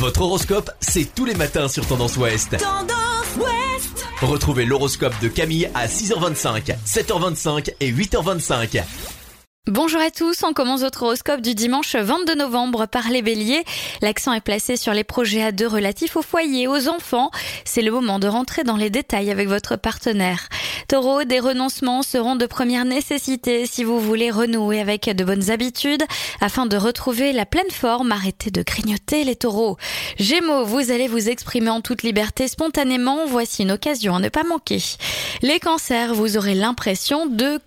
Votre horoscope, c'est tous les matins sur Tendance Ouest. Tendance Ouest Retrouvez l'horoscope de Camille à 6h25, 7h25 et 8h25. Bonjour à tous, on commence votre horoscope du dimanche 22 novembre par les béliers. L'accent est placé sur les projets à deux relatifs au foyer, aux enfants. C'est le moment de rentrer dans les détails avec votre partenaire. Taureau, des renoncements seront de première nécessité si vous voulez renouer avec de bonnes habitudes afin de retrouver la pleine forme. Arrêtez de grignoter les taureaux. Gémeaux, vous allez vous exprimer en toute liberté spontanément. Voici une occasion à ne pas manquer. Les cancers, vous aurez l'impression de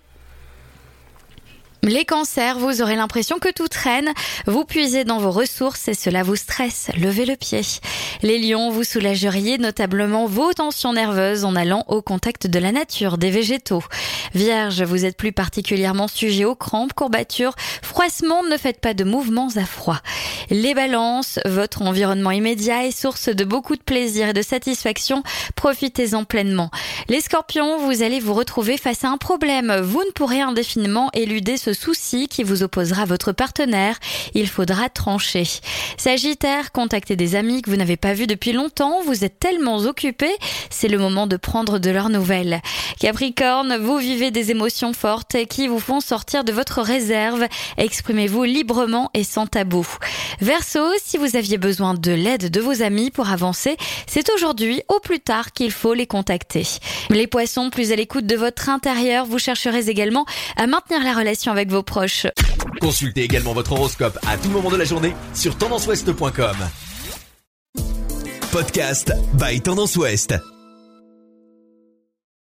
les cancers, vous aurez l'impression que tout traîne, vous puisez dans vos ressources et cela vous stresse, levez le pied. Les lions, vous soulageriez notablement vos tensions nerveuses en allant au contact de la nature, des végétaux. Vierge, vous êtes plus particulièrement sujet aux crampes, courbatures, froissements, ne faites pas de mouvements à froid. Les balances, votre environnement immédiat est source de beaucoup de plaisir et de satisfaction, profitez-en pleinement. Les scorpions, vous allez vous retrouver face à un problème, vous ne pourrez indéfiniment éluder ce souci qui vous opposera votre partenaire. Il faudra trancher. Sagittaire, contactez des amis que vous n'avez pas vus depuis longtemps. Vous êtes tellement occupé, c'est le moment de prendre de leurs nouvelles. Capricorne, vous vivez des émotions fortes qui vous font sortir de votre réserve. Exprimez-vous librement et sans tabou. Verseau, si vous aviez besoin de l'aide de vos amis pour avancer, c'est aujourd'hui au plus tard qu'il faut les contacter. Les poissons, plus à l'écoute de votre intérieur, vous chercherez également à maintenir la relation avec vos proches. Consultez également votre horoscope à tout moment de la journée sur tendanceouest.com. Podcast by Tendance Ouest.